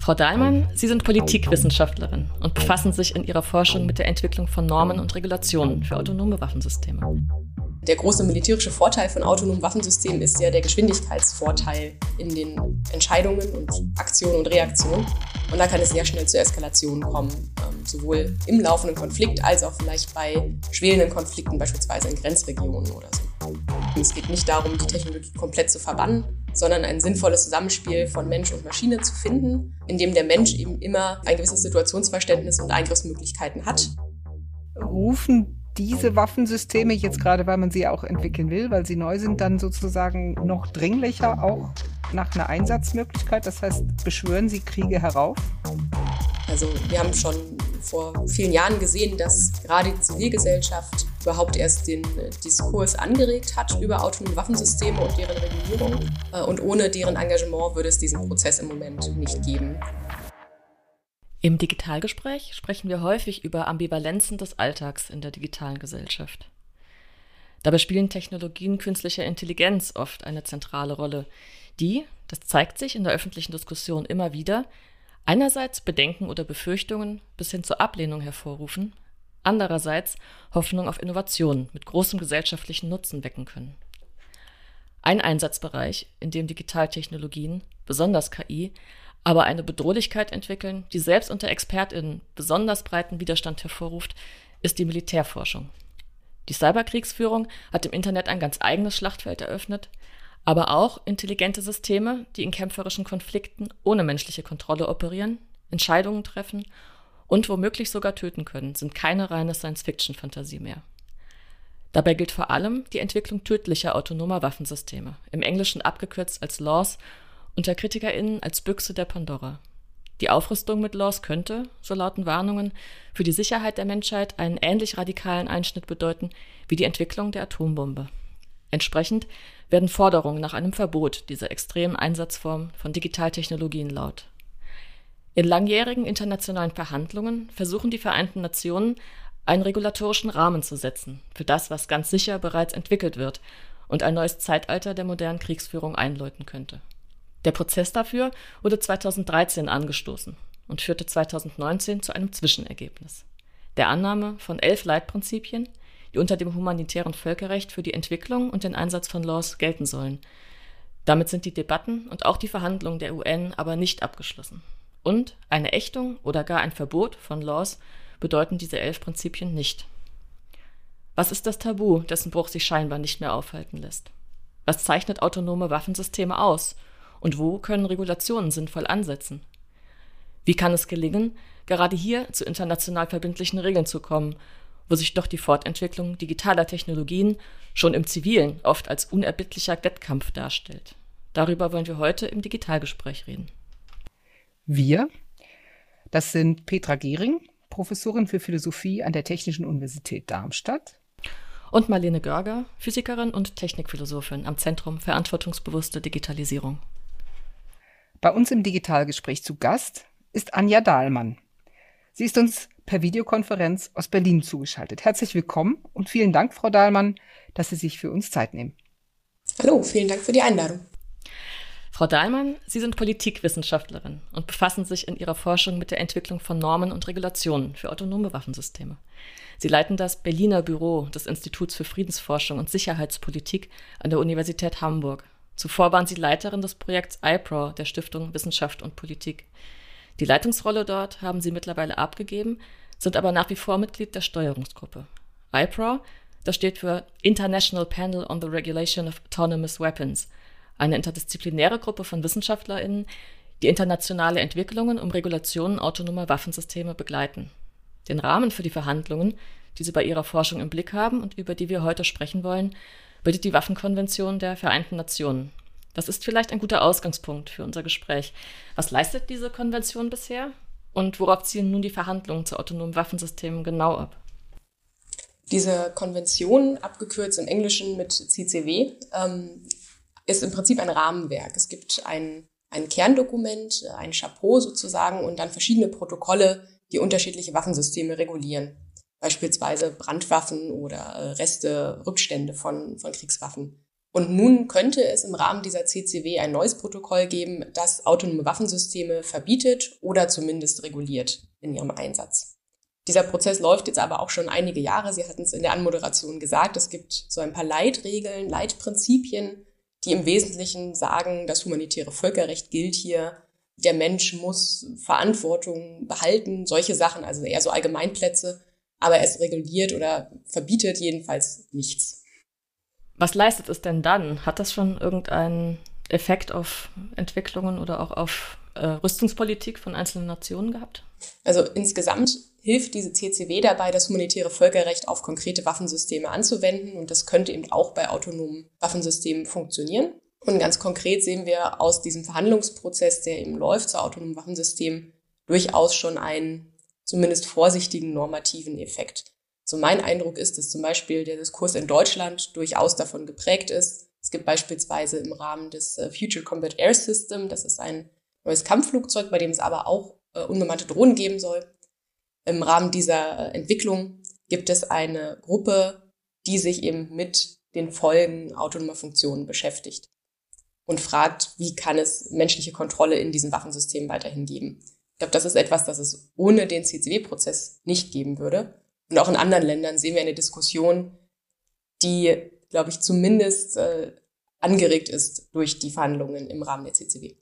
Frau Dahlmann, Sie sind Politikwissenschaftlerin und befassen sich in Ihrer Forschung mit der Entwicklung von Normen und Regulationen für autonome Waffensysteme. Der große militärische Vorteil von autonomen Waffensystemen ist ja der Geschwindigkeitsvorteil in den Entscheidungen und Aktionen und Reaktionen. Und da kann es sehr schnell zu Eskalationen kommen, ähm, sowohl im laufenden Konflikt als auch vielleicht bei schwelenden Konflikten, beispielsweise in Grenzregionen oder so. Es geht nicht darum, die Technologie komplett zu verbannen, sondern ein sinnvolles Zusammenspiel von Mensch und Maschine zu finden, in dem der Mensch eben immer ein gewisses Situationsverständnis und Eingriffsmöglichkeiten hat. Rufen diese Waffensysteme, jetzt gerade weil man sie auch entwickeln will, weil sie neu sind, dann sozusagen noch dringlicher auch nach einer Einsatzmöglichkeit? Das heißt, beschwören sie Kriege herauf? Also wir haben schon vor vielen Jahren gesehen, dass gerade die Zivilgesellschaft überhaupt erst den Diskurs angeregt hat über autonome Waffensysteme und deren Regulierung. Äh, und ohne deren Engagement würde es diesen Prozess im Moment nicht geben. Im Digitalgespräch sprechen wir häufig über Ambivalenzen des Alltags in der digitalen Gesellschaft. Dabei spielen Technologien künstlicher Intelligenz oft eine zentrale Rolle, die, das zeigt sich in der öffentlichen Diskussion immer wieder, einerseits Bedenken oder Befürchtungen bis hin zur Ablehnung hervorrufen, andererseits Hoffnung auf Innovation mit großem gesellschaftlichen Nutzen wecken können. Ein Einsatzbereich, in dem Digitaltechnologien, besonders KI, aber eine Bedrohlichkeit entwickeln, die selbst unter ExpertInnen besonders breiten Widerstand hervorruft, ist die Militärforschung. Die Cyberkriegsführung hat im Internet ein ganz eigenes Schlachtfeld eröffnet, aber auch intelligente Systeme, die in kämpferischen Konflikten ohne menschliche Kontrolle operieren, Entscheidungen treffen und womöglich sogar töten können, sind keine reine Science-Fiction-Fantasie mehr. Dabei gilt vor allem die Entwicklung tödlicher autonomer Waffensysteme, im Englischen abgekürzt als Laws unter KritikerInnen als Büchse der Pandora. Die Aufrüstung mit Laws könnte, so lauten Warnungen, für die Sicherheit der Menschheit einen ähnlich radikalen Einschnitt bedeuten wie die Entwicklung der Atombombe. Entsprechend werden Forderungen nach einem Verbot dieser extremen Einsatzform von Digitaltechnologien laut. In langjährigen internationalen Verhandlungen versuchen die Vereinten Nationen, einen regulatorischen Rahmen zu setzen für das, was ganz sicher bereits entwickelt wird und ein neues Zeitalter der modernen Kriegsführung einläuten könnte. Der Prozess dafür wurde 2013 angestoßen und führte 2019 zu einem Zwischenergebnis. Der Annahme von elf Leitprinzipien, die unter dem humanitären Völkerrecht für die Entwicklung und den Einsatz von Laws gelten sollen. Damit sind die Debatten und auch die Verhandlungen der UN aber nicht abgeschlossen. Und eine Ächtung oder gar ein Verbot von Laws bedeuten diese elf Prinzipien nicht. Was ist das Tabu, dessen Bruch sich scheinbar nicht mehr aufhalten lässt? Was zeichnet autonome Waffensysteme aus und wo können Regulationen sinnvoll ansetzen? Wie kann es gelingen, gerade hier zu international verbindlichen Regeln zu kommen, wo sich doch die Fortentwicklung digitaler Technologien schon im Zivilen oft als unerbittlicher Wettkampf darstellt? Darüber wollen wir heute im Digitalgespräch reden. Wir, das sind Petra Gehring, Professorin für Philosophie an der Technischen Universität Darmstadt. Und Marlene Görger, Physikerin und Technikphilosophin am Zentrum Verantwortungsbewusste Digitalisierung. Bei uns im Digitalgespräch zu Gast ist Anja Dahlmann. Sie ist uns per Videokonferenz aus Berlin zugeschaltet. Herzlich willkommen und vielen Dank, Frau Dahlmann, dass Sie sich für uns Zeit nehmen. Hallo, vielen Dank für die Einladung. Frau Dahlmann, Sie sind Politikwissenschaftlerin und befassen sich in Ihrer Forschung mit der Entwicklung von Normen und Regulationen für autonome Waffensysteme. Sie leiten das Berliner Büro des Instituts für Friedensforschung und Sicherheitspolitik an der Universität Hamburg Zuvor waren sie Leiterin des Projekts iPro der Stiftung Wissenschaft und Politik. Die Leitungsrolle dort haben sie mittlerweile abgegeben, sind aber nach wie vor Mitglied der Steuerungsgruppe. iPro, das steht für International Panel on the Regulation of Autonomous Weapons, eine interdisziplinäre Gruppe von WissenschaftlerInnen, die internationale Entwicklungen um Regulationen autonomer Waffensysteme begleiten. Den Rahmen für die Verhandlungen, die sie bei ihrer Forschung im Blick haben und über die wir heute sprechen wollen, bildet die Waffenkonvention der Vereinten Nationen. Das ist vielleicht ein guter Ausgangspunkt für unser Gespräch. Was leistet diese Konvention bisher? Und worauf zielen nun die Verhandlungen zu autonomen Waffensystemen genau ab? Diese Konvention, abgekürzt im Englischen mit CCW, ähm, ist im Prinzip ein Rahmenwerk. Es gibt ein, ein Kerndokument, ein Chapeau sozusagen und dann verschiedene Protokolle, die unterschiedliche Waffensysteme regulieren beispielsweise Brandwaffen oder äh, Reste, Rückstände von, von Kriegswaffen. Und nun könnte es im Rahmen dieser CCW ein neues Protokoll geben, das autonome Waffensysteme verbietet oder zumindest reguliert in ihrem Einsatz. Dieser Prozess läuft jetzt aber auch schon einige Jahre. Sie hatten es in der Anmoderation gesagt. Es gibt so ein paar Leitregeln, Leitprinzipien, die im Wesentlichen sagen, das humanitäre Völkerrecht gilt hier. Der Mensch muss Verantwortung behalten, solche Sachen, also eher so Allgemeinplätze. Aber es reguliert oder verbietet jedenfalls nichts. Was leistet es denn dann? Hat das schon irgendeinen Effekt auf Entwicklungen oder auch auf äh, Rüstungspolitik von einzelnen Nationen gehabt? Also insgesamt hilft diese CCW dabei, das humanitäre Völkerrecht auf konkrete Waffensysteme anzuwenden. Und das könnte eben auch bei autonomen Waffensystemen funktionieren. Und ganz konkret sehen wir aus diesem Verhandlungsprozess, der eben läuft zu autonomen Waffensystemen, durchaus schon einen zumindest vorsichtigen normativen Effekt. So mein Eindruck ist, dass zum Beispiel der Diskurs in Deutschland durchaus davon geprägt ist. Es gibt beispielsweise im Rahmen des äh, Future Combat Air System, das ist ein neues Kampfflugzeug, bei dem es aber auch äh, unbemannte Drohnen geben soll. Im Rahmen dieser äh, Entwicklung gibt es eine Gruppe, die sich eben mit den Folgen autonomer Funktionen beschäftigt und fragt, wie kann es menschliche Kontrolle in diesen Waffensystemen weiterhin geben. Ich glaube, das ist etwas, das es ohne den CCW-Prozess nicht geben würde. Und auch in anderen Ländern sehen wir eine Diskussion, die, glaube ich, zumindest äh, angeregt ist durch die Verhandlungen im Rahmen der CCW.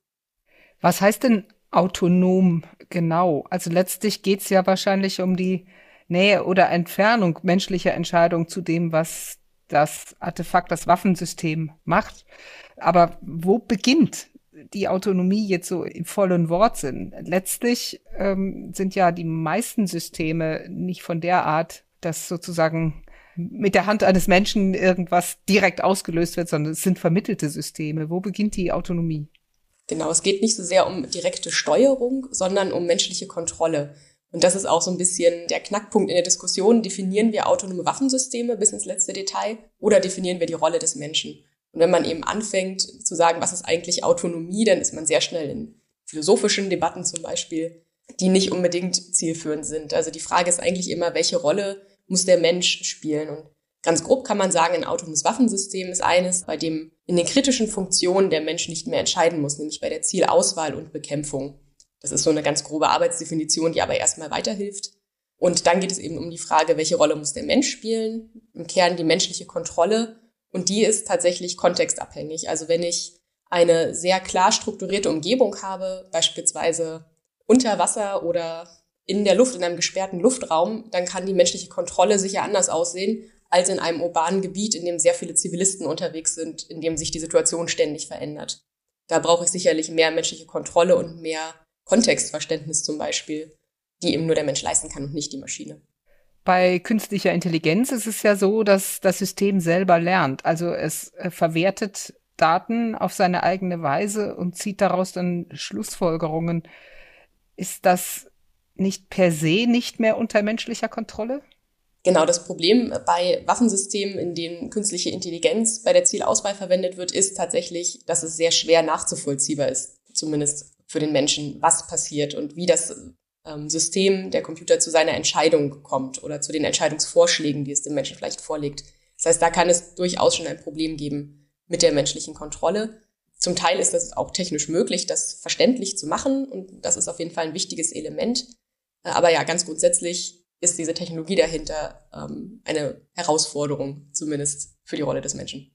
Was heißt denn autonom genau? Also letztlich geht es ja wahrscheinlich um die Nähe oder Entfernung menschlicher Entscheidungen zu dem, was das Artefakt, das Waffensystem macht. Aber wo beginnt die Autonomie jetzt so im vollen Wortsinn. Letztlich ähm, sind ja die meisten Systeme nicht von der Art, dass sozusagen mit der Hand eines Menschen irgendwas direkt ausgelöst wird, sondern es sind vermittelte Systeme. Wo beginnt die Autonomie? Genau, es geht nicht so sehr um direkte Steuerung, sondern um menschliche Kontrolle. Und das ist auch so ein bisschen der Knackpunkt in der Diskussion. Definieren wir autonome Waffensysteme bis ins letzte Detail oder definieren wir die Rolle des Menschen? Und wenn man eben anfängt zu sagen, was ist eigentlich Autonomie, dann ist man sehr schnell in philosophischen Debatten zum Beispiel, die nicht unbedingt zielführend sind. Also die Frage ist eigentlich immer, welche Rolle muss der Mensch spielen? Und ganz grob kann man sagen, ein autonomes Waffensystem ist eines, bei dem in den kritischen Funktionen der Mensch nicht mehr entscheiden muss, nämlich bei der Zielauswahl und Bekämpfung. Das ist so eine ganz grobe Arbeitsdefinition, die aber erstmal weiterhilft. Und dann geht es eben um die Frage, welche Rolle muss der Mensch spielen? Im Kern die menschliche Kontrolle und die ist tatsächlich kontextabhängig. Also wenn ich eine sehr klar strukturierte Umgebung habe, beispielsweise unter Wasser oder in der Luft, in einem gesperrten Luftraum, dann kann die menschliche Kontrolle sicher anders aussehen als in einem urbanen Gebiet, in dem sehr viele Zivilisten unterwegs sind, in dem sich die Situation ständig verändert. Da brauche ich sicherlich mehr menschliche Kontrolle und mehr Kontextverständnis zum Beispiel, die eben nur der Mensch leisten kann und nicht die Maschine. Bei künstlicher Intelligenz ist es ja so, dass das System selber lernt. Also es äh, verwertet Daten auf seine eigene Weise und zieht daraus dann Schlussfolgerungen. Ist das nicht per se nicht mehr unter menschlicher Kontrolle? Genau, das Problem bei Waffensystemen, in denen künstliche Intelligenz bei der Zielauswahl verwendet wird, ist tatsächlich, dass es sehr schwer nachzuvollziehbar ist, zumindest für den Menschen, was passiert und wie das System, der Computer zu seiner Entscheidung kommt oder zu den Entscheidungsvorschlägen, die es dem Menschen vielleicht vorlegt. Das heißt, da kann es durchaus schon ein Problem geben mit der menschlichen Kontrolle. Zum Teil ist das auch technisch möglich, das verständlich zu machen und das ist auf jeden Fall ein wichtiges Element. Äh, aber ja, ganz grundsätzlich ist diese Technologie dahinter ähm, eine Herausforderung, zumindest für die Rolle des Menschen.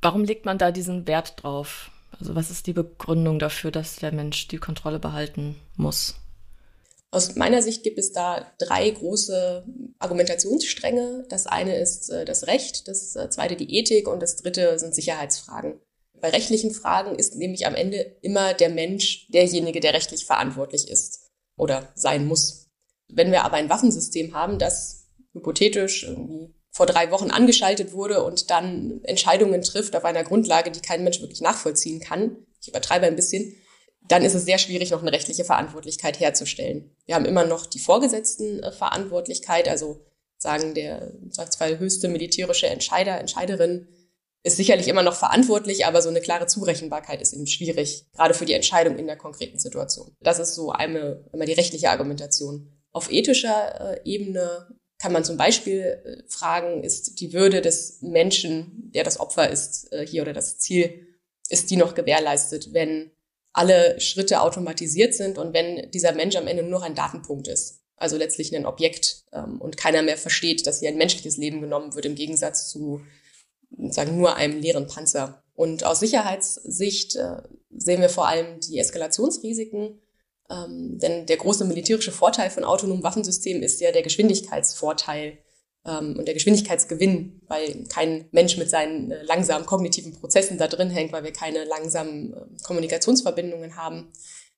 Warum legt man da diesen Wert drauf? Also was ist die Begründung dafür, dass der Mensch die Kontrolle behalten muss? Aus meiner Sicht gibt es da drei große Argumentationsstränge. Das eine ist äh, das Recht, das äh, zweite die Ethik und das dritte sind Sicherheitsfragen. Bei rechtlichen Fragen ist nämlich am Ende immer der Mensch derjenige, der rechtlich verantwortlich ist oder sein muss. Wenn wir aber ein Waffensystem haben, das hypothetisch irgendwie vor drei Wochen angeschaltet wurde und dann Entscheidungen trifft auf einer Grundlage, die kein Mensch wirklich nachvollziehen kann, ich übertreibe ein bisschen, dann ist es sehr schwierig, noch eine rechtliche Verantwortlichkeit herzustellen. Wir haben immer noch die Vorgesetztenverantwortlichkeit, also sagen der Fall höchste militärische Entscheider, Entscheiderin ist sicherlich immer noch verantwortlich, aber so eine klare Zurechenbarkeit ist eben schwierig, gerade für die Entscheidung in der konkreten Situation. Das ist so eine, immer die rechtliche Argumentation. Auf ethischer äh, Ebene kann man zum Beispiel äh, fragen, ist die Würde des Menschen, der das Opfer ist, äh, hier oder das Ziel, ist die noch gewährleistet, wenn alle Schritte automatisiert sind und wenn dieser Mensch am Ende nur noch ein Datenpunkt ist, also letztlich ein Objekt ähm, und keiner mehr versteht, dass hier ein menschliches Leben genommen wird im Gegensatz zu sagen nur einem leeren Panzer. Und aus Sicherheitssicht äh, sehen wir vor allem die Eskalationsrisiken, ähm, denn der große militärische Vorteil von autonomen Waffensystemen ist ja der Geschwindigkeitsvorteil und der Geschwindigkeitsgewinn, weil kein Mensch mit seinen äh, langsamen kognitiven Prozessen da drin hängt, weil wir keine langsamen äh, Kommunikationsverbindungen haben.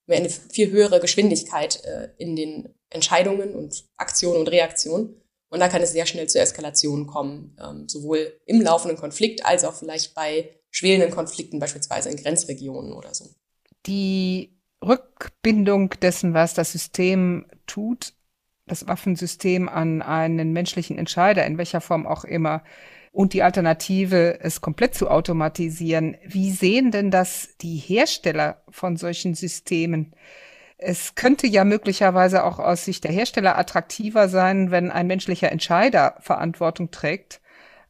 Wir eine viel höhere Geschwindigkeit äh, in den Entscheidungen und Aktionen und Reaktionen. Und da kann es sehr schnell zu Eskalationen kommen, ähm, sowohl im laufenden Konflikt als auch vielleicht bei schwelenden Konflikten, beispielsweise in Grenzregionen oder so. Die Rückbindung dessen, was das System tut, das Waffensystem an einen menschlichen Entscheider, in welcher Form auch immer, und die Alternative, es komplett zu automatisieren. Wie sehen denn das die Hersteller von solchen Systemen? Es könnte ja möglicherweise auch aus Sicht der Hersteller attraktiver sein, wenn ein menschlicher Entscheider Verantwortung trägt,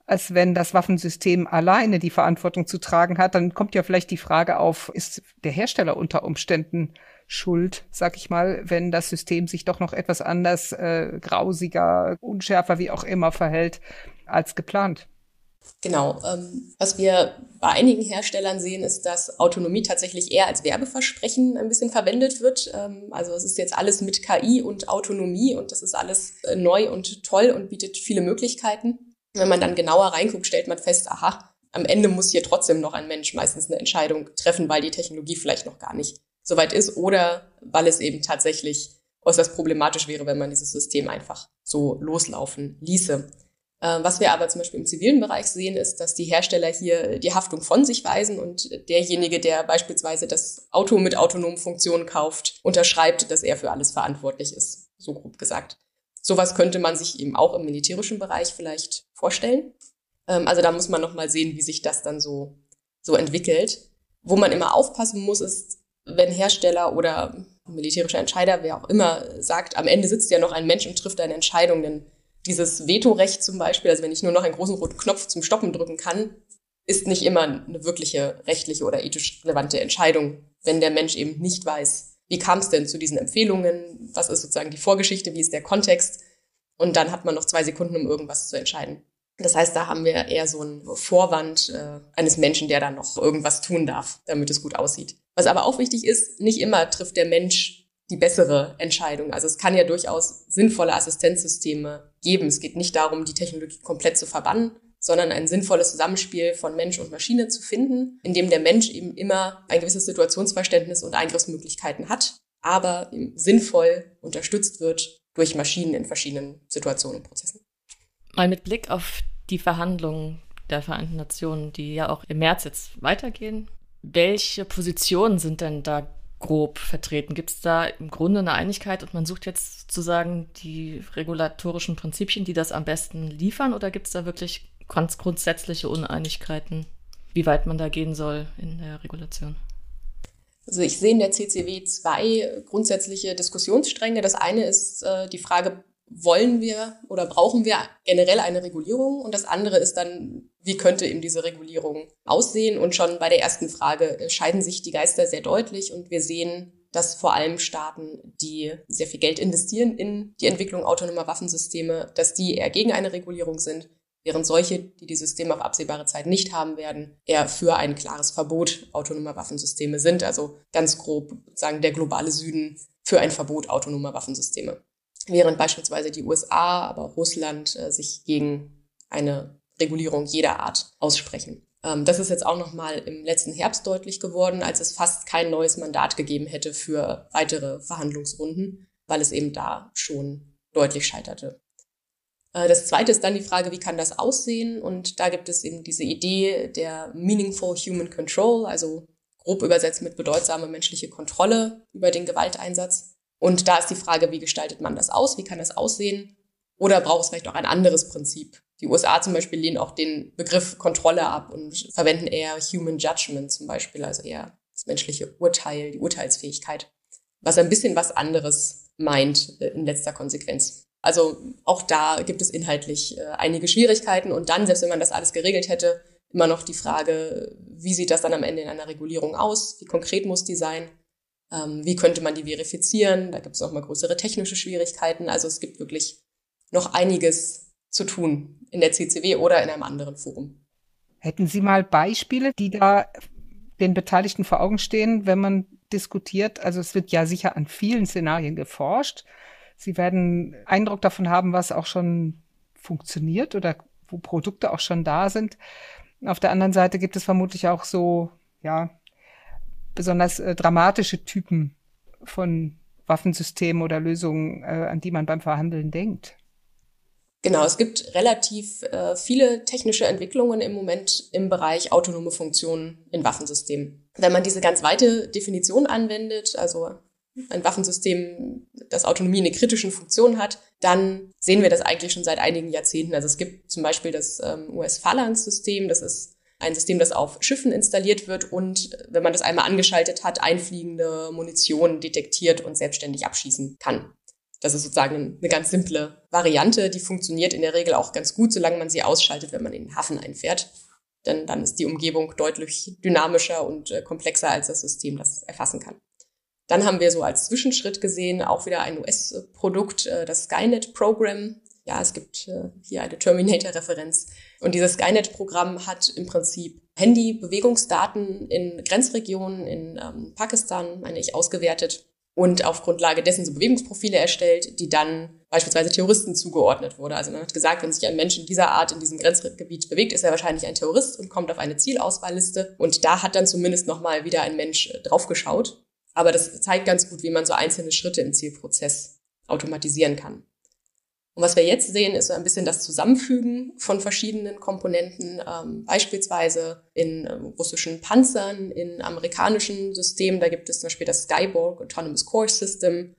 als wenn das Waffensystem alleine die Verantwortung zu tragen hat. Dann kommt ja vielleicht die Frage auf, ist der Hersteller unter Umständen schuld, sag ich mal, wenn das System sich doch noch etwas anders, äh, grausiger, unschärfer, wie auch immer verhält als geplant. Genau. Ähm, was wir bei einigen Herstellern sehen, ist, dass Autonomie tatsächlich eher als Werbeversprechen ein bisschen verwendet wird. Ähm, also es ist jetzt alles mit KI und Autonomie und das ist alles äh, neu und toll und bietet viele Möglichkeiten. Wenn man dann genauer reinguckt, stellt man fest, aha, am Ende muss hier trotzdem noch ein Mensch meistens eine Entscheidung treffen, weil die Technologie vielleicht noch gar nicht soweit ist oder weil es eben tatsächlich äußerst problematisch wäre, wenn man dieses System einfach so loslaufen ließe. Äh, was wir aber zum Beispiel im zivilen Bereich sehen, ist, dass die Hersteller hier die Haftung von sich weisen und derjenige, der beispielsweise das Auto mit autonomen Funktionen kauft, unterschreibt, dass er für alles verantwortlich ist, so grob gesagt. Sowas könnte man sich eben auch im militärischen Bereich vielleicht vorstellen. Ähm, also da muss man nochmal sehen, wie sich das dann so, so entwickelt. Wo man immer aufpassen muss, ist, wenn Hersteller oder militärischer Entscheider, wer auch immer, sagt, am Ende sitzt ja noch ein Mensch und trifft eine Entscheidung, denn dieses Vetorecht zum Beispiel, also wenn ich nur noch einen großen roten Knopf zum Stoppen drücken kann, ist nicht immer eine wirkliche rechtliche oder ethisch relevante Entscheidung, wenn der Mensch eben nicht weiß, wie kam es denn zu diesen Empfehlungen, was ist sozusagen die Vorgeschichte, wie ist der Kontext und dann hat man noch zwei Sekunden, um irgendwas zu entscheiden. Das heißt, da haben wir eher so einen Vorwand äh, eines Menschen, der dann noch irgendwas tun darf, damit es gut aussieht. Was aber auch wichtig ist, nicht immer trifft der Mensch die bessere Entscheidung. Also es kann ja durchaus sinnvolle Assistenzsysteme geben. Es geht nicht darum, die Technologie komplett zu verbannen, sondern ein sinnvolles Zusammenspiel von Mensch und Maschine zu finden, in dem der Mensch eben immer ein gewisses Situationsverständnis und Eingriffsmöglichkeiten hat, aber sinnvoll unterstützt wird durch Maschinen in verschiedenen Situationen und Prozessen. Mal mit Blick auf die Verhandlungen der Vereinten Nationen, die ja auch im März jetzt weitergehen. Welche Positionen sind denn da grob vertreten? Gibt es da im Grunde eine Einigkeit und man sucht jetzt sozusagen die regulatorischen Prinzipien, die das am besten liefern oder gibt es da wirklich ganz grundsätzliche Uneinigkeiten, wie weit man da gehen soll in der Regulation? Also ich sehe in der CCW zwei grundsätzliche Diskussionsstränge. Das eine ist äh, die Frage, wollen wir oder brauchen wir generell eine Regulierung? Und das andere ist dann, wie könnte eben diese Regulierung aussehen? Und schon bei der ersten Frage äh, scheiden sich die Geister sehr deutlich und wir sehen, dass vor allem Staaten, die sehr viel Geld investieren in die Entwicklung autonomer Waffensysteme, dass die eher gegen eine Regulierung sind, während solche, die die Systeme auf absehbare Zeit nicht haben werden, eher für ein klares Verbot autonomer Waffensysteme sind. Also ganz grob sagen der globale Süden für ein Verbot autonomer Waffensysteme während beispielsweise die USA, aber auch Russland äh, sich gegen eine Regulierung jeder Art aussprechen. Ähm, das ist jetzt auch nochmal im letzten Herbst deutlich geworden, als es fast kein neues Mandat gegeben hätte für weitere Verhandlungsrunden, weil es eben da schon deutlich scheiterte. Äh, das zweite ist dann die Frage, wie kann das aussehen? Und da gibt es eben diese Idee der Meaningful Human Control, also grob übersetzt mit bedeutsame menschliche Kontrolle über den Gewalteinsatz. Und da ist die Frage, wie gestaltet man das aus? Wie kann das aussehen? Oder braucht es vielleicht auch ein anderes Prinzip? Die USA zum Beispiel lehnen auch den Begriff Kontrolle ab und verwenden eher Human Judgment zum Beispiel, also eher das menschliche Urteil, die Urteilsfähigkeit, was ein bisschen was anderes meint äh, in letzter Konsequenz. Also auch da gibt es inhaltlich äh, einige Schwierigkeiten und dann, selbst wenn man das alles geregelt hätte, immer noch die Frage, wie sieht das dann am Ende in einer Regulierung aus? Wie konkret muss die sein? Ähm, wie könnte man die verifizieren? Da gibt es auch mal größere technische Schwierigkeiten. Also es gibt wirklich noch einiges zu tun in der CCW oder in einem anderen Forum. Hätten Sie mal Beispiele, die da den Beteiligten vor Augen stehen, wenn man diskutiert? Also es wird ja sicher an vielen Szenarien geforscht. Sie werden Eindruck davon haben, was auch schon funktioniert oder wo Produkte auch schon da sind. Auf der anderen Seite gibt es vermutlich auch so, ja, besonders äh, dramatische Typen von Waffensystemen oder Lösungen, äh, an die man beim Verhandeln denkt. Genau, es gibt relativ äh, viele technische Entwicklungen im Moment im Bereich autonome Funktionen in Waffensystemen. Wenn man diese ganz weite Definition anwendet, also ein Waffensystem, das Autonomie in kritischen Funktion hat, dann sehen wir das eigentlich schon seit einigen Jahrzehnten. Also es gibt zum Beispiel das ähm, US-Phalanx-System, das ist ein System, das auf Schiffen installiert wird und, wenn man das einmal angeschaltet hat, einfliegende Munition detektiert und selbstständig abschießen kann. Das ist sozusagen eine ganz simple Variante, die funktioniert in der Regel auch ganz gut, solange man sie ausschaltet, wenn man in den Hafen einfährt. Denn dann ist die Umgebung deutlich dynamischer und äh, komplexer, als das System das erfassen kann. Dann haben wir so als Zwischenschritt gesehen auch wieder ein US-Produkt, äh, das Skynet-Programm. Ja, es gibt äh, hier eine Terminator-Referenz. Und dieses Skynet-Programm hat im Prinzip Handy-Bewegungsdaten in Grenzregionen in ähm, Pakistan, meine ich, ausgewertet und auf Grundlage dessen so Bewegungsprofile erstellt, die dann beispielsweise Terroristen zugeordnet wurde. Also man hat gesagt, wenn sich ein Mensch in dieser Art in diesem Grenzgebiet bewegt, ist er wahrscheinlich ein Terrorist und kommt auf eine Zielauswahlliste. Und da hat dann zumindest nochmal wieder ein Mensch äh, draufgeschaut. Aber das zeigt ganz gut, wie man so einzelne Schritte im Zielprozess automatisieren kann. Und was wir jetzt sehen, ist so ein bisschen das Zusammenfügen von verschiedenen Komponenten, ähm, beispielsweise in ähm, russischen Panzern, in amerikanischen Systemen. Da gibt es zum Beispiel das Skyborg Autonomous Core System,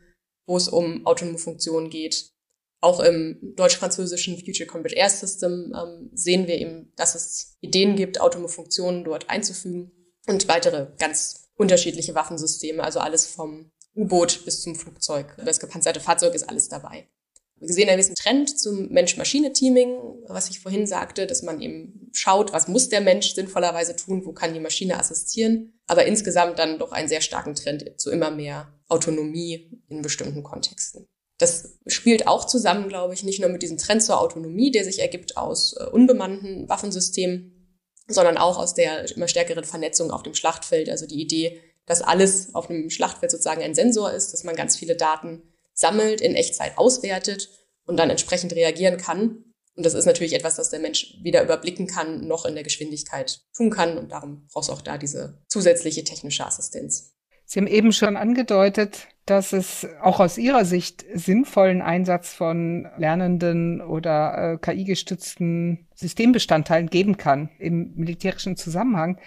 wo es um autonome Funktionen geht. Auch im deutsch-französischen Future Combat Air System ähm, sehen wir eben, dass es Ideen gibt, autonome Funktionen dort einzufügen und weitere ganz unterschiedliche Waffensysteme, also alles vom U-Boot bis zum Flugzeug. Das gepanzerte Fahrzeug ist alles dabei. Wir sehen einen gewissen Trend zum Mensch-Maschine-Teaming, was ich vorhin sagte, dass man eben schaut, was muss der Mensch sinnvollerweise tun, wo kann die Maschine assistieren, aber insgesamt dann doch einen sehr starken Trend zu immer mehr Autonomie in bestimmten Kontexten. Das spielt auch zusammen, glaube ich, nicht nur mit diesem Trend zur Autonomie, der sich ergibt aus äh, unbemannten Waffensystemen, sondern auch aus der immer stärkeren Vernetzung auf dem Schlachtfeld. Also die Idee, dass alles auf einem Schlachtfeld sozusagen ein Sensor ist, dass man ganz viele Daten sammelt, in Echtzeit auswertet und dann entsprechend reagieren kann. Und das ist natürlich etwas, das der Mensch weder überblicken kann, noch in der Geschwindigkeit tun kann. Und darum braucht es auch da diese zusätzliche technische Assistenz. Sie haben eben schon angedeutet, dass es auch aus Ihrer Sicht sinnvollen Einsatz von lernenden oder äh, KI-gestützten Systembestandteilen geben kann im militärischen Zusammenhang.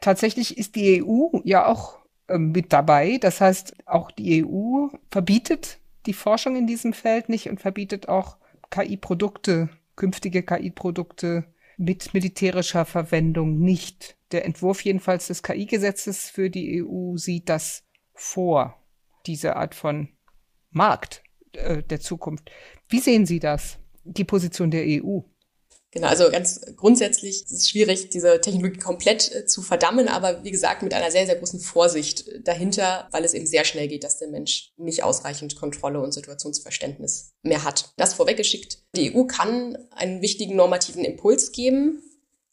Tatsächlich ist die EU ja auch äh, mit dabei. Das heißt, auch die EU verbietet die Forschung in diesem Feld nicht und verbietet auch KI-Produkte, künftige KI-Produkte mit militärischer Verwendung nicht. Der Entwurf jedenfalls des KI-Gesetzes für die EU sieht das vor, diese Art von Markt äh, der Zukunft. Wie sehen Sie das, die Position der EU? Genau, also ganz grundsätzlich ist es schwierig, diese Technologie komplett äh, zu verdammen, aber wie gesagt, mit einer sehr, sehr großen Vorsicht dahinter, weil es eben sehr schnell geht, dass der Mensch nicht ausreichend Kontrolle und Situationsverständnis mehr hat. Das vorweggeschickt. Die EU kann einen wichtigen normativen Impuls geben,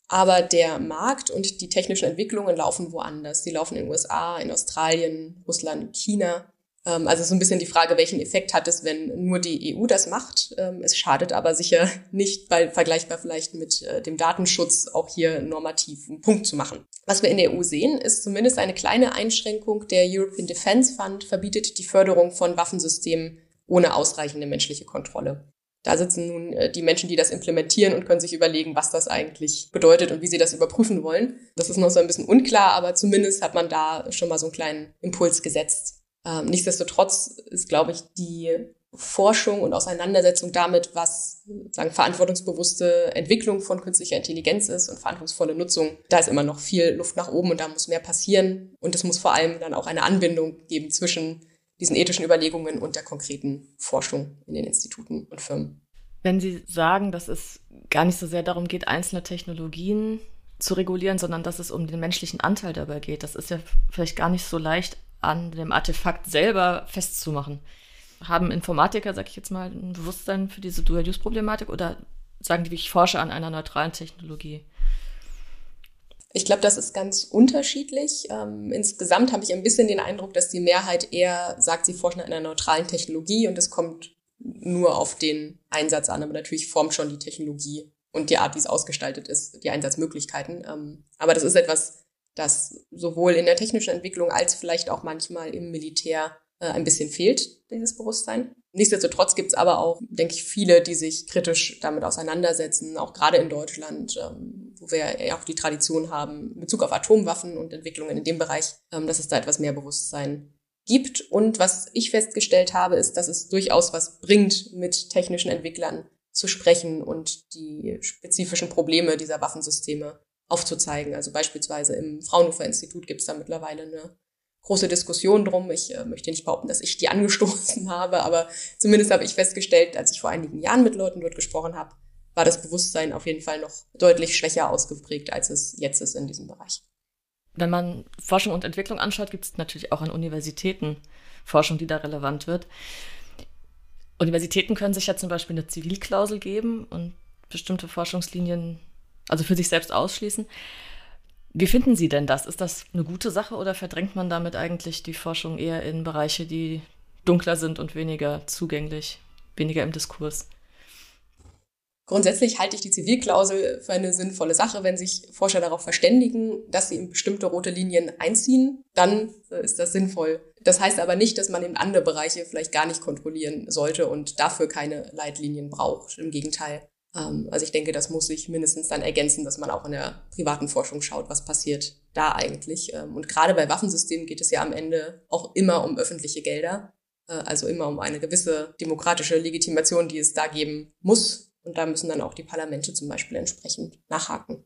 aber der Markt und die technischen Entwicklungen laufen woanders. Die laufen in den USA, in Australien, Russland, China. Ähm, also so ein bisschen die Frage, welchen Effekt hat es, wenn nur die EU das macht. Ähm, es schadet aber sicher nicht, weil vergleichbar vielleicht mit äh, dem Datenschutz auch hier normativ einen Punkt zu machen. Was wir in der EU sehen, ist zumindest eine kleine Einschränkung. Der European Defence Fund verbietet die Förderung von Waffensystemen ohne ausreichende menschliche Kontrolle. Da sitzen nun äh, die Menschen, die das implementieren und können sich überlegen, was das eigentlich bedeutet und wie sie das überprüfen wollen. Das ist noch so ein bisschen unklar, aber zumindest hat man da schon mal so einen kleinen Impuls gesetzt. Ähm, nichtsdestotrotz ist, glaube ich, die Forschung und Auseinandersetzung damit, was sagen verantwortungsbewusste Entwicklung von künstlicher Intelligenz ist und verantwortungsvolle Nutzung, da ist immer noch viel Luft nach oben und da muss mehr passieren und es muss vor allem dann auch eine Anbindung geben zwischen diesen ethischen Überlegungen und der konkreten Forschung in den Instituten und Firmen. Wenn Sie sagen, dass es gar nicht so sehr darum geht, einzelne Technologien zu regulieren, sondern dass es um den menschlichen Anteil dabei geht, das ist ja vielleicht gar nicht so leicht an dem Artefakt selber festzumachen. Haben Informatiker, sag ich jetzt mal, ein Bewusstsein für diese Dual-Use-Problematik oder sagen die, ich forsche an einer neutralen Technologie? Ich glaube, das ist ganz unterschiedlich. Ähm, insgesamt habe ich ein bisschen den Eindruck, dass die Mehrheit eher sagt, sie forschen an einer neutralen Technologie und es kommt nur auf den Einsatz an. Aber natürlich formt schon die Technologie und die Art, wie es ausgestaltet ist, die Einsatzmöglichkeiten. Ähm, aber das ist etwas, das sowohl in der technischen Entwicklung als vielleicht auch manchmal im Militär äh, ein bisschen fehlt, dieses Bewusstsein. Nichtsdestotrotz gibt es aber auch, denke ich, viele, die sich kritisch damit auseinandersetzen, auch gerade in Deutschland, ähm, wo wir ja auch die Tradition haben in Bezug auf Atomwaffen und Entwicklungen in dem Bereich, ähm, dass es da etwas mehr Bewusstsein gibt. Und was ich festgestellt habe, ist, dass es durchaus was bringt, mit technischen Entwicklern zu sprechen und die spezifischen Probleme dieser Waffensysteme aufzuzeigen. Also beispielsweise im Fraunhofer Institut gibt es da mittlerweile eine große Diskussion drum. Ich äh, möchte nicht behaupten, dass ich die angestoßen habe, aber zumindest habe ich festgestellt, als ich vor einigen Jahren mit Leuten dort gesprochen habe, war das Bewusstsein auf jeden Fall noch deutlich schwächer ausgeprägt, als es jetzt ist in diesem Bereich. Wenn man Forschung und Entwicklung anschaut, gibt es natürlich auch an Universitäten Forschung, die da relevant wird. Universitäten können sich ja zum Beispiel eine Zivilklausel geben und bestimmte Forschungslinien also für sich selbst ausschließen. Wie finden Sie denn das? Ist das eine gute Sache oder verdrängt man damit eigentlich die Forschung eher in Bereiche, die dunkler sind und weniger zugänglich, weniger im Diskurs? Grundsätzlich halte ich die Zivilklausel für eine sinnvolle Sache. Wenn sich Forscher darauf verständigen, dass sie in bestimmte rote Linien einziehen, dann ist das sinnvoll. Das heißt aber nicht, dass man eben andere Bereiche vielleicht gar nicht kontrollieren sollte und dafür keine Leitlinien braucht. Im Gegenteil. Ähm, also ich denke, das muss sich mindestens dann ergänzen, dass man auch in der privaten Forschung schaut, was passiert da eigentlich. Ähm, und gerade bei Waffensystemen geht es ja am Ende auch immer um öffentliche Gelder, äh, also immer um eine gewisse demokratische Legitimation, die es da geben muss. Und da müssen dann auch die Parlamente zum Beispiel entsprechend nachhaken.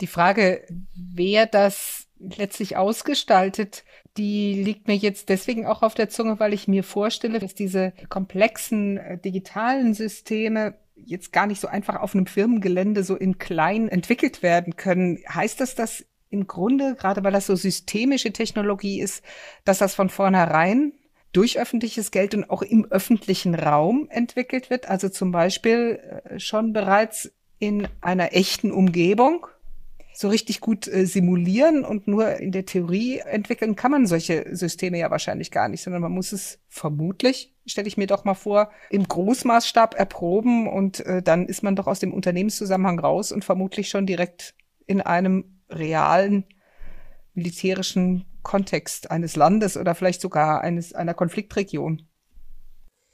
Die Frage, wer das letztlich ausgestaltet, die liegt mir jetzt deswegen auch auf der Zunge, weil ich mir vorstelle, dass diese komplexen äh, digitalen Systeme jetzt gar nicht so einfach auf einem Firmengelände so in klein entwickelt werden können. Heißt das, dass im Grunde, gerade weil das so systemische Technologie ist, dass das von vornherein durch öffentliches Geld und auch im öffentlichen Raum entwickelt wird? Also zum Beispiel äh, schon bereits in einer echten Umgebung? So richtig gut äh, simulieren und nur in der Theorie entwickeln kann man solche Systeme ja wahrscheinlich gar nicht, sondern man muss es vermutlich, stelle ich mir doch mal vor, im Großmaßstab erproben und äh, dann ist man doch aus dem Unternehmenszusammenhang raus und vermutlich schon direkt in einem realen militärischen Kontext eines Landes oder vielleicht sogar eines einer Konfliktregion.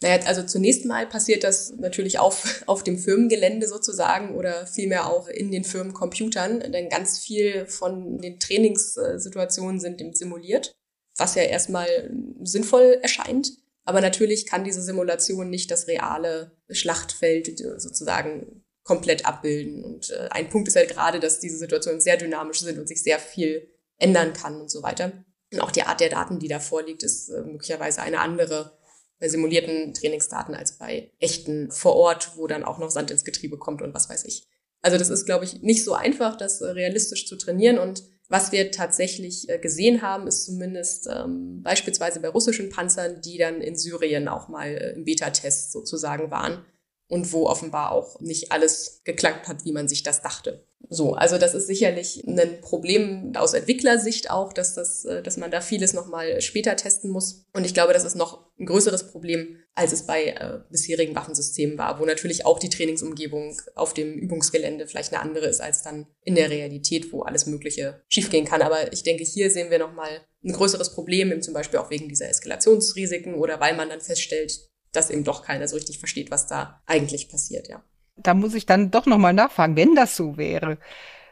Naja, also zunächst mal passiert das natürlich auf, auf dem Firmengelände sozusagen oder vielmehr auch in den Firmencomputern, denn ganz viel von den Trainingssituationen sind simuliert, was ja erstmal sinnvoll erscheint. Aber natürlich kann diese Simulation nicht das reale Schlachtfeld sozusagen komplett abbilden. Und äh, ein Punkt ist halt gerade, dass diese Situationen sehr dynamisch sind und sich sehr viel ändern kann und so weiter. Und auch die Art der Daten, die da vorliegt, ist äh, möglicherweise eine andere bei simulierten Trainingsdaten als bei echten vor Ort, wo dann auch noch Sand ins Getriebe kommt und was weiß ich. Also das ist, glaube ich, nicht so einfach, das äh, realistisch zu trainieren. Und was wir tatsächlich äh, gesehen haben, ist zumindest ähm, beispielsweise bei russischen Panzern, die dann in Syrien auch mal äh, im Beta-Test sozusagen waren und wo offenbar auch nicht alles geklappt hat, wie man sich das dachte. So, also das ist sicherlich ein Problem aus Entwicklersicht auch, dass das, äh, dass man da vieles nochmal später testen muss. Und ich glaube, das ist noch ein größeres Problem, als es bei äh, bisherigen Waffensystemen war, wo natürlich auch die Trainingsumgebung auf dem Übungsgelände vielleicht eine andere ist als dann in der Realität, wo alles Mögliche schiefgehen kann. Aber ich denke, hier sehen wir nochmal ein größeres Problem, eben zum Beispiel auch wegen dieser Eskalationsrisiken oder weil man dann feststellt, dass eben doch keiner so richtig versteht, was da eigentlich passiert, ja da muss ich dann doch nochmal nachfragen, wenn das so wäre,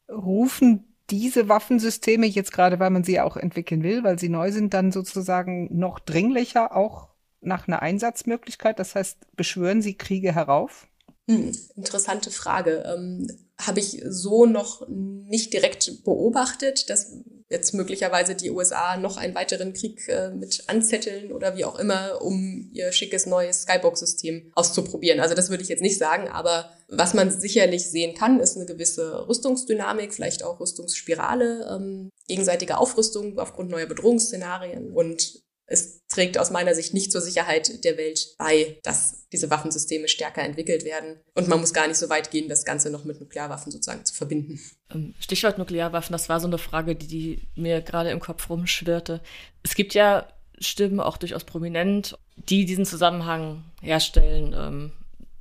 rufen diese Waffensysteme jetzt gerade, weil man sie auch entwickeln will, weil sie neu sind, dann sozusagen noch dringlicher auch nach einer Einsatzmöglichkeit? Das heißt, beschwören sie Kriege herauf? Hm, interessante Frage. Ähm, Habe ich so noch nicht direkt beobachtet. Das jetzt möglicherweise die USA noch einen weiteren Krieg äh, mit anzetteln oder wie auch immer, um ihr schickes neues Skybox-System auszuprobieren. Also das würde ich jetzt nicht sagen, aber was man sicherlich sehen kann, ist eine gewisse Rüstungsdynamik, vielleicht auch Rüstungsspirale, ähm, gegenseitige Aufrüstung aufgrund neuer Bedrohungsszenarien und es trägt aus meiner Sicht nicht zur Sicherheit der Welt bei, dass diese Waffensysteme stärker entwickelt werden. Und man muss gar nicht so weit gehen, das Ganze noch mit Nuklearwaffen sozusagen zu verbinden. Ähm, Stichwort Nuklearwaffen, das war so eine Frage, die, die mir gerade im Kopf rumschwirrte. Es gibt ja Stimmen, auch durchaus prominent, die diesen Zusammenhang herstellen. Ähm,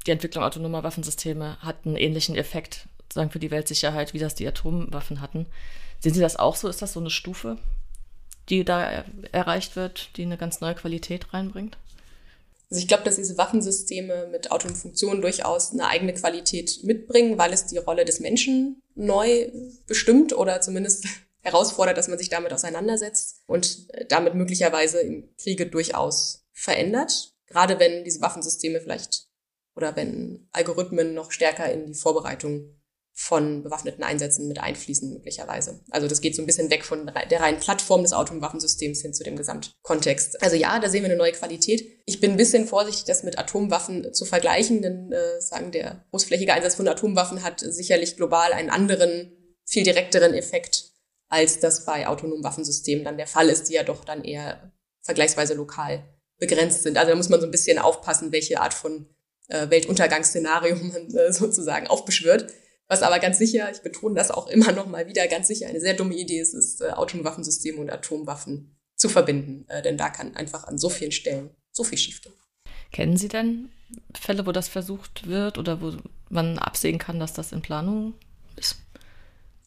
die Entwicklung autonomer Waffensysteme hat einen ähnlichen Effekt sozusagen für die Weltsicherheit, wie das die Atomwaffen hatten. Sehen Sie das auch so? Ist das so eine Stufe? Die da erreicht wird, die eine ganz neue Qualität reinbringt? Also ich glaube, dass diese Waffensysteme mit autonomen Funktionen durchaus eine eigene Qualität mitbringen, weil es die Rolle des Menschen neu bestimmt oder zumindest herausfordert, dass man sich damit auseinandersetzt und damit möglicherweise im Kriege durchaus verändert. Gerade wenn diese Waffensysteme vielleicht oder wenn Algorithmen noch stärker in die Vorbereitung von bewaffneten Einsätzen mit einfließen, möglicherweise. Also das geht so ein bisschen weg von der reinen Plattform des Atomwaffensystems hin zu dem Gesamtkontext. Also ja, da sehen wir eine neue Qualität. Ich bin ein bisschen vorsichtig, das mit Atomwaffen zu vergleichen, denn äh, sagen, der großflächige Einsatz von Atomwaffen hat sicherlich global einen anderen, viel direkteren Effekt, als das bei autonomen Waffensystemen dann der Fall ist, die ja doch dann eher vergleichsweise lokal begrenzt sind. Also da muss man so ein bisschen aufpassen, welche Art von äh, Weltuntergangsszenario man äh, sozusagen aufbeschwört. Was aber ganz sicher, ich betone das auch immer noch mal wieder, ganz sicher eine sehr dumme Idee ist, ist äh, Atomwaffensysteme und Atomwaffen zu verbinden. Äh, denn da kann einfach an so vielen Stellen so viel schiefgehen. Kennen Sie denn Fälle, wo das versucht wird oder wo man absehen kann, dass das in Planung ist?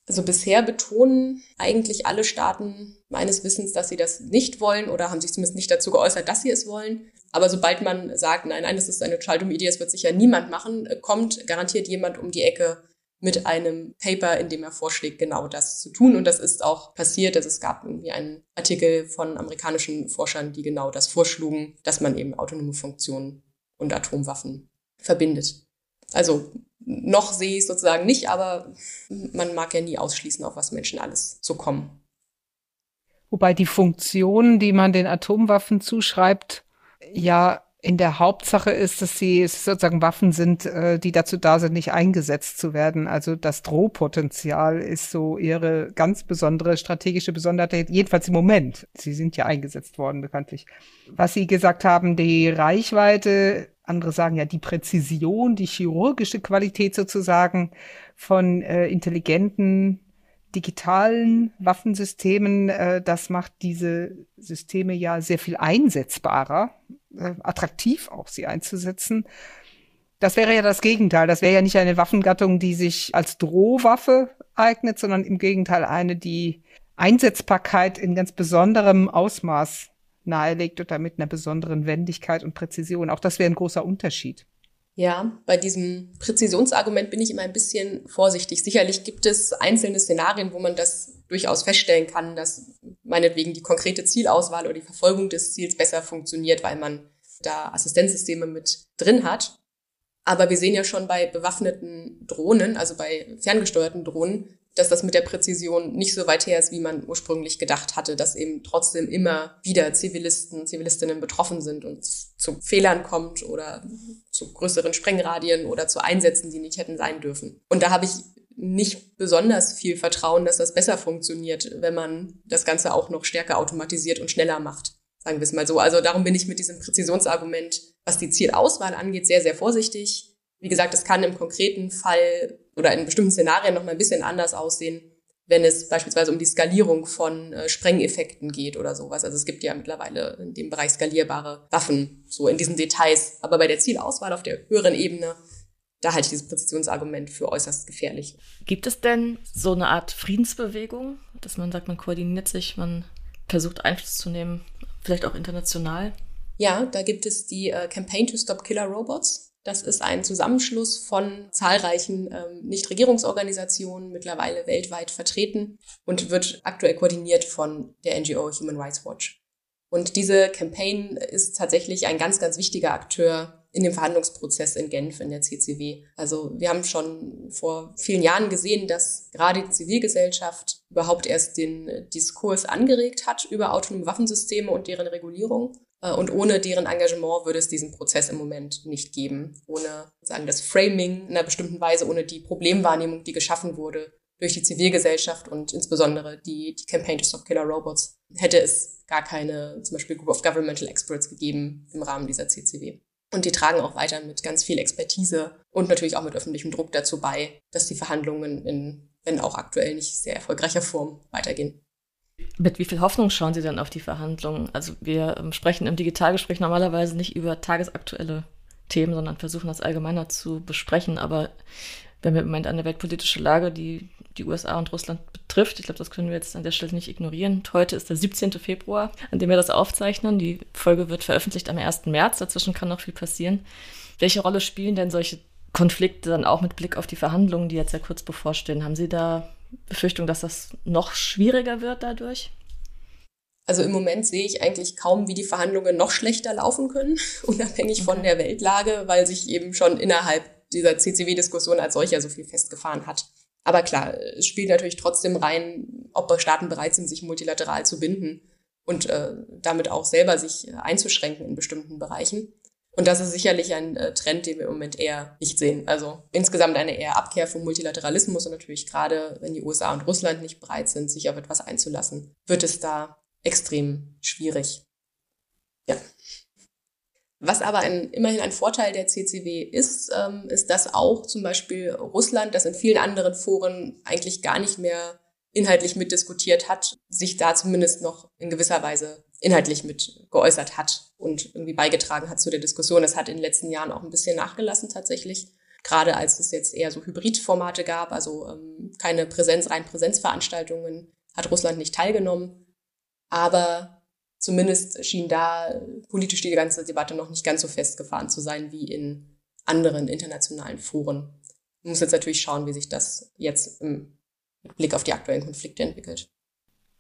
Also bisher betonen eigentlich alle Staaten meines Wissens, dass sie das nicht wollen oder haben sich zumindest nicht dazu geäußert, dass sie es wollen. Aber sobald man sagt, nein, nein, das ist eine total dumme Idee, das wird sicher niemand machen, äh, kommt garantiert jemand um die Ecke mit einem Paper, in dem er vorschlägt, genau das zu tun. Und das ist auch passiert. Also es gab irgendwie einen Artikel von amerikanischen Forschern, die genau das vorschlugen, dass man eben autonome Funktionen und Atomwaffen verbindet. Also noch sehe ich sozusagen nicht, aber man mag ja nie ausschließen, auf was Menschen alles so kommen. Wobei die Funktionen, die man den Atomwaffen zuschreibt, ja in der Hauptsache ist, dass sie sozusagen Waffen sind, äh, die dazu da sind, nicht eingesetzt zu werden. Also das Drohpotenzial ist so ihre ganz besondere strategische Besonderheit, jedenfalls im Moment. Sie sind ja eingesetzt worden, bekanntlich. Was Sie gesagt haben, die Reichweite, andere sagen ja die Präzision, die chirurgische Qualität sozusagen von äh, intelligenten digitalen Waffensystemen, äh, das macht diese Systeme ja sehr viel einsetzbarer, äh, attraktiv auch sie einzusetzen. Das wäre ja das Gegenteil. Das wäre ja nicht eine Waffengattung, die sich als Drohwaffe eignet, sondern im Gegenteil eine, die Einsetzbarkeit in ganz besonderem Ausmaß nahelegt oder mit einer besonderen Wendigkeit und Präzision. Auch das wäre ein großer Unterschied. Ja, bei diesem Präzisionsargument bin ich immer ein bisschen vorsichtig. Sicherlich gibt es einzelne Szenarien, wo man das durchaus feststellen kann, dass meinetwegen die konkrete Zielauswahl oder die Verfolgung des Ziels besser funktioniert, weil man da Assistenzsysteme mit drin hat. Aber wir sehen ja schon bei bewaffneten Drohnen, also bei ferngesteuerten Drohnen, dass das mit der Präzision nicht so weit her ist, wie man ursprünglich gedacht hatte, dass eben trotzdem immer wieder Zivilisten, Zivilistinnen betroffen sind und zu Fehlern kommt oder zu größeren Sprengradien oder zu Einsätzen, die nicht hätten sein dürfen. Und da habe ich nicht besonders viel Vertrauen, dass das besser funktioniert, wenn man das Ganze auch noch stärker automatisiert und schneller macht. Sagen wir es mal so. Also darum bin ich mit diesem Präzisionsargument, was die Zielauswahl angeht, sehr, sehr vorsichtig. Wie gesagt, es kann im konkreten Fall oder in bestimmten Szenarien noch mal ein bisschen anders aussehen, wenn es beispielsweise um die Skalierung von äh, Sprengeffekten geht oder sowas. Also es gibt ja mittlerweile in dem Bereich skalierbare Waffen, so in diesen Details. Aber bei der Zielauswahl auf der höheren Ebene, da halte ich dieses Präzisionsargument für äußerst gefährlich. Gibt es denn so eine Art Friedensbewegung, dass man sagt, man koordiniert sich, man versucht Einfluss zu nehmen, vielleicht auch international? Ja, da gibt es die äh, Campaign to Stop Killer Robots. Das ist ein Zusammenschluss von zahlreichen ähm, Nichtregierungsorganisationen, mittlerweile weltweit vertreten und wird aktuell koordiniert von der NGO Human Rights Watch. Und diese Campaign ist tatsächlich ein ganz, ganz wichtiger Akteur in dem Verhandlungsprozess in Genf in der CCW. Also wir haben schon vor vielen Jahren gesehen, dass gerade die Zivilgesellschaft überhaupt erst den Diskurs angeregt hat über autonome Waffensysteme und deren Regulierung. Äh, und ohne deren Engagement würde es diesen Prozess im Moment nicht geben. Ohne sagen das Framing in einer bestimmten Weise, ohne die Problemwahrnehmung, die geschaffen wurde durch die Zivilgesellschaft und insbesondere die, die Campaign to Stop Killer Robots, hätte es gar keine zum Beispiel Group of Governmental Experts gegeben im Rahmen dieser CCW. Und die tragen auch weiter mit ganz viel Expertise und natürlich auch mit öffentlichem Druck dazu bei, dass die Verhandlungen in, wenn auch aktuell nicht sehr erfolgreicher Form, weitergehen. Mit wie viel Hoffnung schauen Sie denn auf die Verhandlungen? Also wir ähm, sprechen im Digitalgespräch normalerweise nicht über tagesaktuelle Themen, sondern versuchen das allgemeiner zu besprechen. Aber wenn wir im Moment eine weltpolitische Lage, die die USA und Russland betrifft, ich glaube, das können wir jetzt an der Stelle nicht ignorieren. Heute ist der 17. Februar, an dem wir das aufzeichnen. Die Folge wird veröffentlicht am 1. März. Dazwischen kann noch viel passieren. Welche Rolle spielen denn solche Konflikte dann auch mit Blick auf die Verhandlungen, die jetzt ja kurz bevorstehen? Haben Sie da Befürchtung, dass das noch schwieriger wird dadurch? Also im Moment sehe ich eigentlich kaum, wie die Verhandlungen noch schlechter laufen können, unabhängig von der Weltlage, weil sich eben schon innerhalb dieser CCW-Diskussion als solcher so viel festgefahren hat. Aber klar, es spielt natürlich trotzdem rein, ob Staaten bereit sind, sich multilateral zu binden und äh, damit auch selber sich einzuschränken in bestimmten Bereichen. Und das ist sicherlich ein äh, Trend, den wir im Moment eher nicht sehen. Also insgesamt eine eher Abkehr vom Multilateralismus und natürlich gerade, wenn die USA und Russland nicht bereit sind, sich auf etwas einzulassen, wird es da extrem schwierig. Ja. Was aber ein, immerhin ein Vorteil der CCW ist, ähm, ist, dass auch zum Beispiel Russland, das in vielen anderen Foren eigentlich gar nicht mehr inhaltlich mitdiskutiert hat, sich da zumindest noch in gewisser Weise inhaltlich mit geäußert hat und irgendwie beigetragen hat zu der Diskussion. Das hat in den letzten Jahren auch ein bisschen nachgelassen tatsächlich. Gerade als es jetzt eher so Hybridformate gab, also ähm, keine Präsenz, rein Präsenzveranstaltungen, hat Russland nicht teilgenommen. Aber zumindest schien da politisch die ganze Debatte noch nicht ganz so festgefahren zu sein wie in anderen internationalen Foren. Man muss jetzt natürlich schauen, wie sich das jetzt im Blick auf die aktuellen Konflikte entwickelt.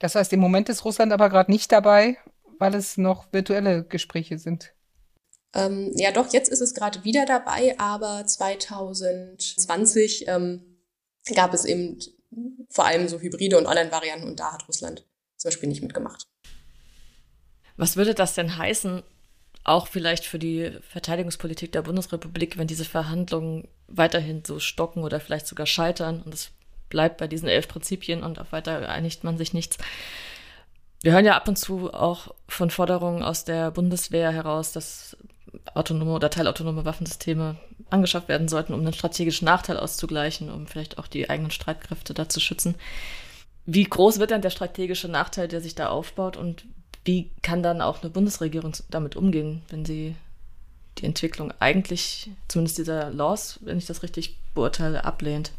Das heißt, im Moment ist Russland aber gerade nicht dabei, weil es noch virtuelle Gespräche sind. Ähm, ja, doch, jetzt ist es gerade wieder dabei, aber 2020 ähm, gab es eben vor allem so Hybride und Online-Varianten und da hat Russland zum Beispiel nicht mitgemacht. Was würde das denn heißen, auch vielleicht für die Verteidigungspolitik der Bundesrepublik, wenn diese Verhandlungen weiterhin so stocken oder vielleicht sogar scheitern und es bleibt bei diesen elf Prinzipien und auf weiter einigt man sich nichts? Wir hören ja ab und zu auch von Forderungen aus der Bundeswehr heraus, dass autonome oder teilautonome Waffensysteme angeschafft werden sollten, um einen strategischen Nachteil auszugleichen, um vielleicht auch die eigenen Streitkräfte da zu schützen. Wie groß wird dann der strategische Nachteil, der sich da aufbaut und wie kann dann auch eine Bundesregierung damit umgehen, wenn sie die Entwicklung eigentlich, zumindest dieser Laws, wenn ich das richtig beurteile, ablehnt?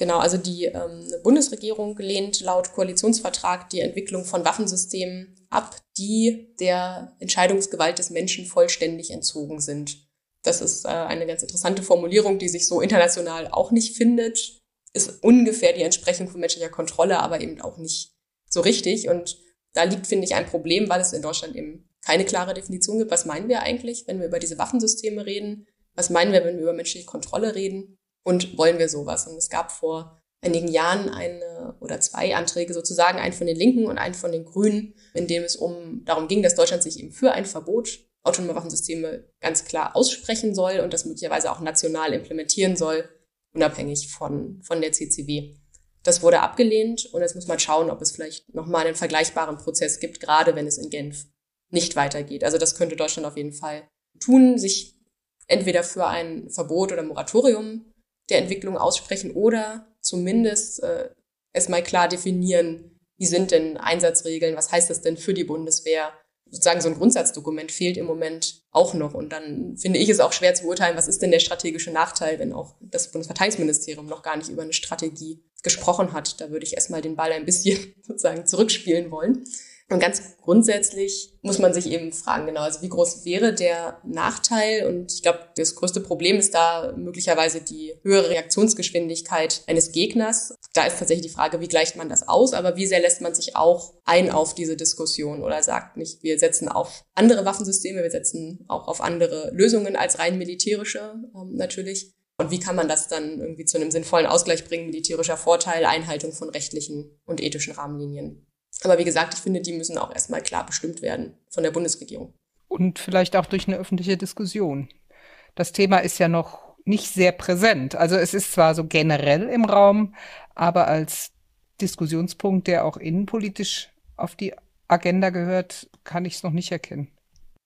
Genau, also die ähm, Bundesregierung lehnt laut Koalitionsvertrag die Entwicklung von Waffensystemen ab, die der Entscheidungsgewalt des Menschen vollständig entzogen sind. Das ist äh, eine ganz interessante Formulierung, die sich so international auch nicht findet. Ist ungefähr die Entsprechung von menschlicher Kontrolle, aber eben auch nicht so richtig. Und da liegt, finde ich, ein Problem, weil es in Deutschland eben keine klare Definition gibt. Was meinen wir eigentlich, wenn wir über diese Waffensysteme reden? Was meinen wir, wenn wir über menschliche Kontrolle reden? Und wollen wir sowas? Und es gab vor einigen Jahren eine oder zwei Anträge sozusagen, einen von den Linken und einen von den Grünen, in dem es um darum ging, dass Deutschland sich eben für ein Verbot autonomer Waffensysteme ganz klar aussprechen soll und das möglicherweise auch national implementieren soll, unabhängig von, von der CCW. Das wurde abgelehnt und jetzt muss man schauen, ob es vielleicht nochmal einen vergleichbaren Prozess gibt, gerade wenn es in Genf nicht weitergeht. Also das könnte Deutschland auf jeden Fall tun, sich entweder für ein Verbot oder Moratorium der Entwicklung aussprechen oder zumindest äh, es mal klar definieren, wie sind denn Einsatzregeln, was heißt das denn für die Bundeswehr, sozusagen so ein Grundsatzdokument fehlt im Moment auch noch. Und dann finde ich es auch schwer zu beurteilen, was ist denn der strategische Nachteil, wenn auch das Bundesverteidigungsministerium noch gar nicht über eine Strategie gesprochen hat. Da würde ich erstmal den Ball ein bisschen sozusagen zurückspielen wollen. Und ganz grundsätzlich muss man sich eben fragen, genau, also wie groß wäre der Nachteil? Und ich glaube, das größte Problem ist da möglicherweise die höhere Reaktionsgeschwindigkeit eines Gegners. Da ist tatsächlich die Frage, wie gleicht man das aus, aber wie sehr lässt man sich auch ein auf diese Diskussion oder sagt nicht, wir setzen auf andere Waffensysteme, wir setzen auch auf andere Lösungen als rein militärische ähm, natürlich. Und wie kann man das dann irgendwie zu einem sinnvollen Ausgleich bringen, militärischer Vorteil, Einhaltung von rechtlichen und ethischen Rahmenlinien? Aber wie gesagt, ich finde, die müssen auch erstmal klar bestimmt werden von der Bundesregierung. Und vielleicht auch durch eine öffentliche Diskussion. Das Thema ist ja noch nicht sehr präsent. Also es ist zwar so generell im Raum, aber als Diskussionspunkt, der auch innenpolitisch auf die Agenda gehört, kann ich es noch nicht erkennen.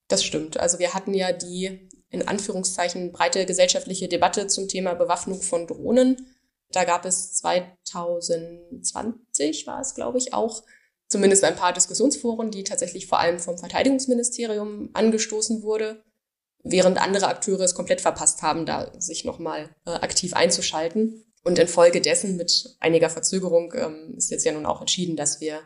Das stimmt. Also wir hatten ja die in Anführungszeichen breite gesellschaftliche Debatte zum Thema Bewaffnung von Drohnen. Da gab es 2020, war es, glaube ich, auch zumindest ein paar Diskussionsforen, die tatsächlich vor allem vom Verteidigungsministerium angestoßen wurde, während andere Akteure es komplett verpasst haben, da sich nochmal äh, aktiv einzuschalten. Und infolgedessen mit einiger Verzögerung ähm, ist jetzt ja nun auch entschieden, dass wir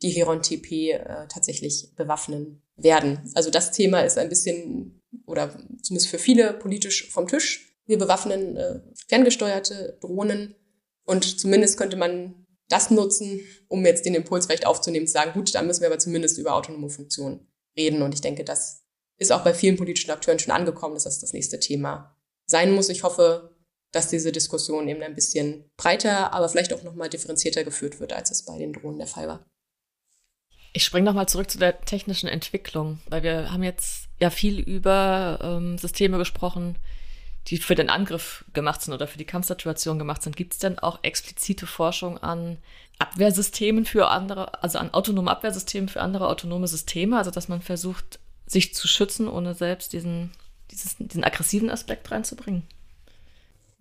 die Heron TP äh, tatsächlich bewaffnen werden. Also das Thema ist ein bisschen oder zumindest für viele politisch vom Tisch. Wir bewaffnen äh, ferngesteuerte Drohnen und zumindest könnte man das nutzen, um jetzt den Impuls vielleicht aufzunehmen, zu sagen, gut, dann müssen wir aber zumindest über autonome Funktionen reden. Und ich denke, das ist auch bei vielen politischen Akteuren schon angekommen, dass das das nächste Thema sein muss. Ich hoffe, dass diese Diskussion eben ein bisschen breiter, aber vielleicht auch nochmal differenzierter geführt wird, als es bei den Drohnen der Fall war. Ich springe nochmal zurück zu der technischen Entwicklung, weil wir haben jetzt ja viel über ähm, Systeme gesprochen, die für den Angriff gemacht sind oder für die Kampfsituation gemacht sind, gibt es denn auch explizite Forschung an Abwehrsystemen für andere, also an autonomen Abwehrsystemen für andere autonome Systeme, also dass man versucht, sich zu schützen, ohne selbst diesen, dieses, diesen aggressiven Aspekt reinzubringen?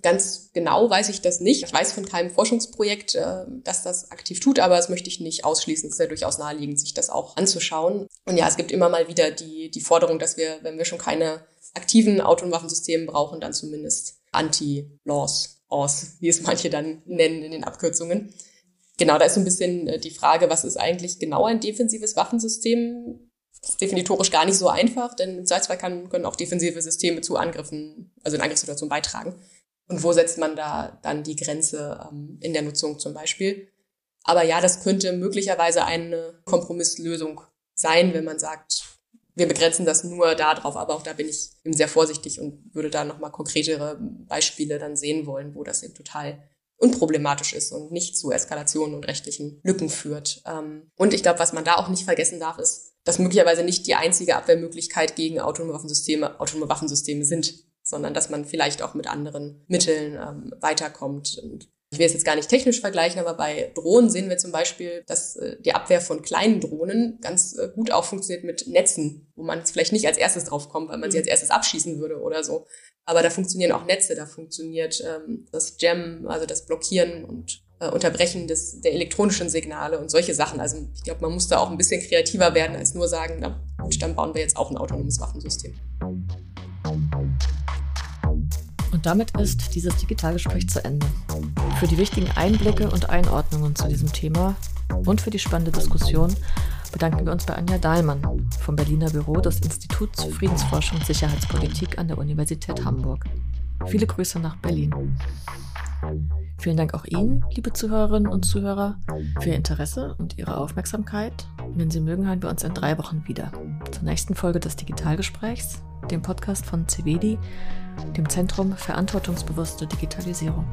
Ganz genau weiß ich das nicht. Ich weiß von keinem Forschungsprojekt, äh, dass das aktiv tut, aber das möchte ich nicht ausschließen. Es ist ja durchaus naheliegend, sich das auch anzuschauen. Und ja, es gibt immer mal wieder die, die Forderung, dass wir, wenn wir schon keine aktiven Auto- brauchen, dann zumindest Anti-Laws aus, wie es manche dann nennen in den Abkürzungen. Genau, da ist so ein bisschen äh, die Frage, was ist eigentlich genau ein defensives Waffensystem? Definitorisch gar nicht so einfach, denn im Zweifelsfall kann, können auch defensive Systeme zu Angriffen, also in Angriffssituationen beitragen. Und wo setzt man da dann die Grenze ähm, in der Nutzung zum Beispiel? Aber ja, das könnte möglicherweise eine Kompromisslösung sein, wenn man sagt, wir begrenzen das nur darauf, aber auch da bin ich eben sehr vorsichtig und würde da nochmal konkretere Beispiele dann sehen wollen, wo das eben total unproblematisch ist und nicht zu Eskalationen und rechtlichen Lücken führt. Ähm, und ich glaube, was man da auch nicht vergessen darf, ist, dass möglicherweise nicht die einzige Abwehrmöglichkeit gegen autonome Waffensysteme autonome Waffensysteme sind, sondern dass man vielleicht auch mit anderen Mitteln ähm, weiterkommt. Und ich will es jetzt gar nicht technisch vergleichen, aber bei Drohnen sehen wir zum Beispiel, dass äh, die Abwehr von kleinen Drohnen ganz äh, gut auch funktioniert mit Netzen, wo man vielleicht nicht als erstes drauf kommt, weil man sie mhm. als erstes abschießen würde oder so. Aber da funktionieren auch Netze, da funktioniert ähm, das Jam, also das Blockieren und äh, Unterbrechen des, der elektronischen Signale und solche Sachen. Also ich glaube, man muss da auch ein bisschen kreativer werden, als nur sagen, na gut, dann bauen wir jetzt auch ein autonomes Waffensystem. Damit ist dieses Digitalgespräch zu Ende. Für die wichtigen Einblicke und Einordnungen zu diesem Thema und für die spannende Diskussion bedanken wir uns bei Anja Dahlmann vom Berliner Büro des Instituts Friedensforschung und Sicherheitspolitik an der Universität Hamburg. Viele Grüße nach Berlin. Vielen Dank auch Ihnen, liebe Zuhörerinnen und Zuhörer, für Ihr Interesse und Ihre Aufmerksamkeit. Wenn Sie mögen, hören wir uns in drei Wochen wieder. Zur nächsten Folge des Digitalgesprächs, dem Podcast von CVD, dem Zentrum Verantwortungsbewusste Digitalisierung.